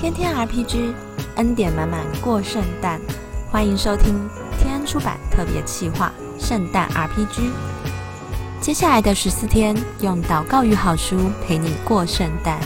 天天 RPG，恩典满满过圣诞，欢迎收听天安出版特别企划《圣诞 RPG》。接下来的十四天，用祷告与好书陪你过圣诞。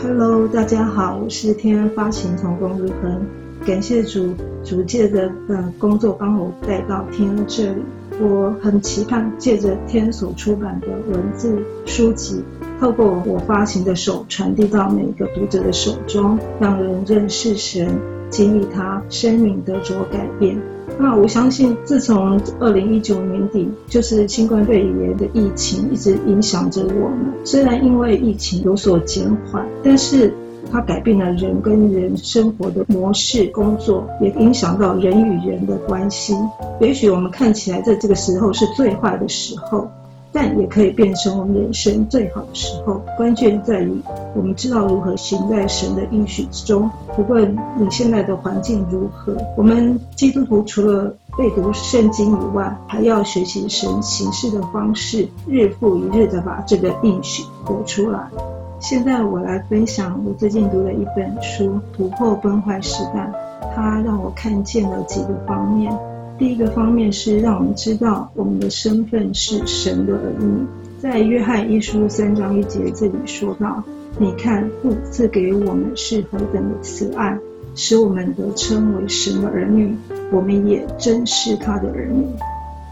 Hello，大家好，我是天安发行童工日恒，感谢主主借的呃工作帮我带到天安这里。我很期盼借着天所出版的文字书籍，透过我发行的手传递到每一个读者的手中，让人认识神，经历他生命得着改变。那我相信，自从二零一九年底，就是新冠肺炎的疫情一直影响着我们。虽然因为疫情有所减缓，但是。它改变了人跟人生活的模式，工作也影响到人与人的关系。也许我们看起来在这个时候是最坏的时候，但也可以变成我们人生最好的时候。关键在于我们知道如何行在神的应许之中。不论你现在的环境如何，我们基督徒除了背读圣经以外，还要学习神行事的方式，日复一日的把这个应许活出来。现在我来分享我最近读的一本书《突破崩坏时代》，它让我看见了几个方面。第一个方面是让我们知道我们的身份是神的儿女。在约翰一书三章一节这里说到：“你看父赐给我们是何等的慈爱，使我们得称为神的儿女，我们也真是他的儿女。”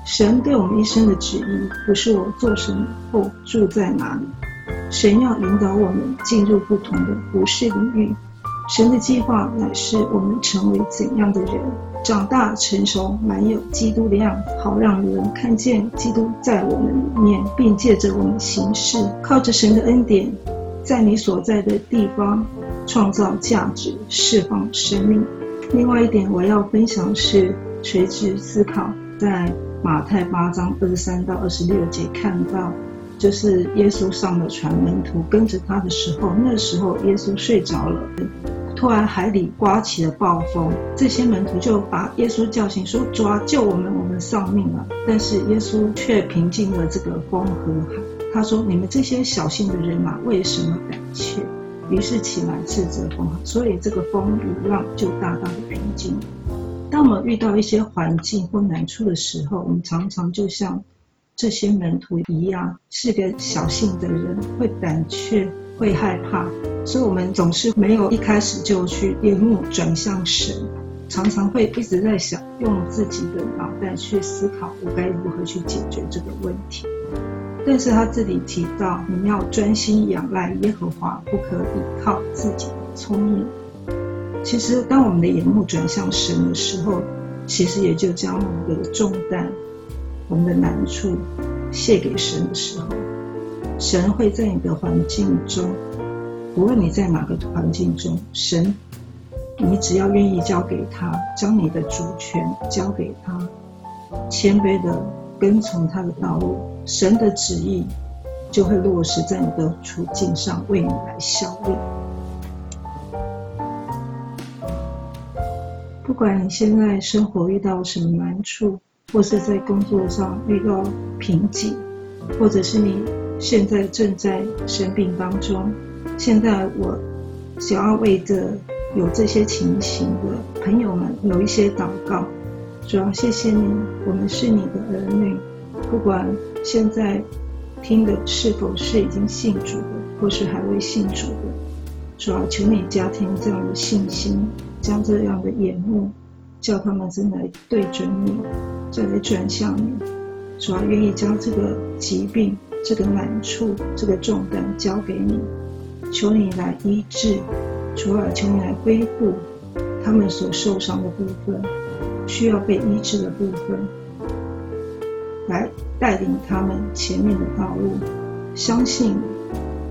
神对我们一生的旨意，不是我做什么后住在哪里。神要引导我们进入不同的服饰领域，神的计划乃是我们成为怎样的人，长大成熟，满有基督的样子，好让人看见基督在我们里面，并借着我们行事，靠着神的恩典，在你所在的地方创造价值，释放生命。另外一点我要分享是垂直思考，在马太八章二十三到二十六节看到。就是耶稣上了船，门徒跟着他的时候，那时候耶稣睡着了，突然海里刮起了暴风，这些门徒就把耶稣叫醒，说：“抓救我们，我们丧命了。”但是耶稣却平静了这个风和海。他说：“你们这些小心的人啊，为什么胆怯？”于是起来斥责风，所以这个风与浪就大大的平静。当我们遇到一些环境或难处的时候，我们常常就像。这些门徒一样是个小性的人，会胆怯，会害怕，所以我们总是没有一开始就去眼目转向神，常常会一直在想，用自己的脑袋去思考我该如何去解决这个问题。但是他这里提到，你要专心仰赖耶和华，不可依靠自己的聪明。其实，当我们的眼目转向神的时候，其实也就将我们的重担。我们的难处卸给神的时候，神会在你的环境中，无论你在哪个环境中，神，你只要愿意交给他，将你的主权交给他，谦卑的跟从他的道路，神的旨意就会落实在你的处境上，为你来效力。不管你现在生活遇到什么难处。或是在工作上遇到瓶颈，或者是你现在正在生病当中，现在我想要为着有这些情形的朋友们有一些祷告。主要谢谢你，我们是你的儿女，不管现在听的是否是已经信主的，或是还未信主的，主要求你加添这样的信心，将这样的眼目。叫他们真来对准你，再来转向你，主要愿意将这个疾病、这个难处、这个重担交给你，求你来医治，主啊求你来恢复他们所受伤的部分，需要被医治的部分，来带领他们前面的道路。相信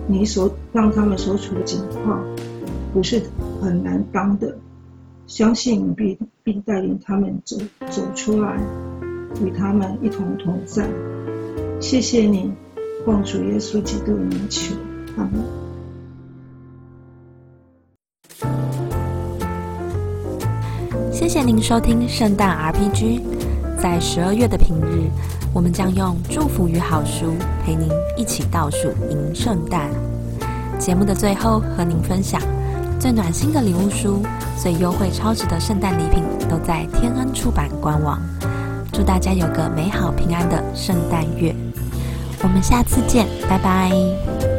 你所让他们所处的情况不是很难当的。相信并并带领他们走走出来，与他们一同同在。谢谢你，奉主耶稣基督的名求，阿门。谢谢您收听圣诞 RPG。在十二月的平日，我们将用祝福与好书陪您一起倒数迎圣诞。节目的最后，和您分享最暖心的礼物书、最优惠超值的圣诞礼品，都在天恩出版官网。祝大家有个美好平安的圣诞月！我们下次见，拜拜。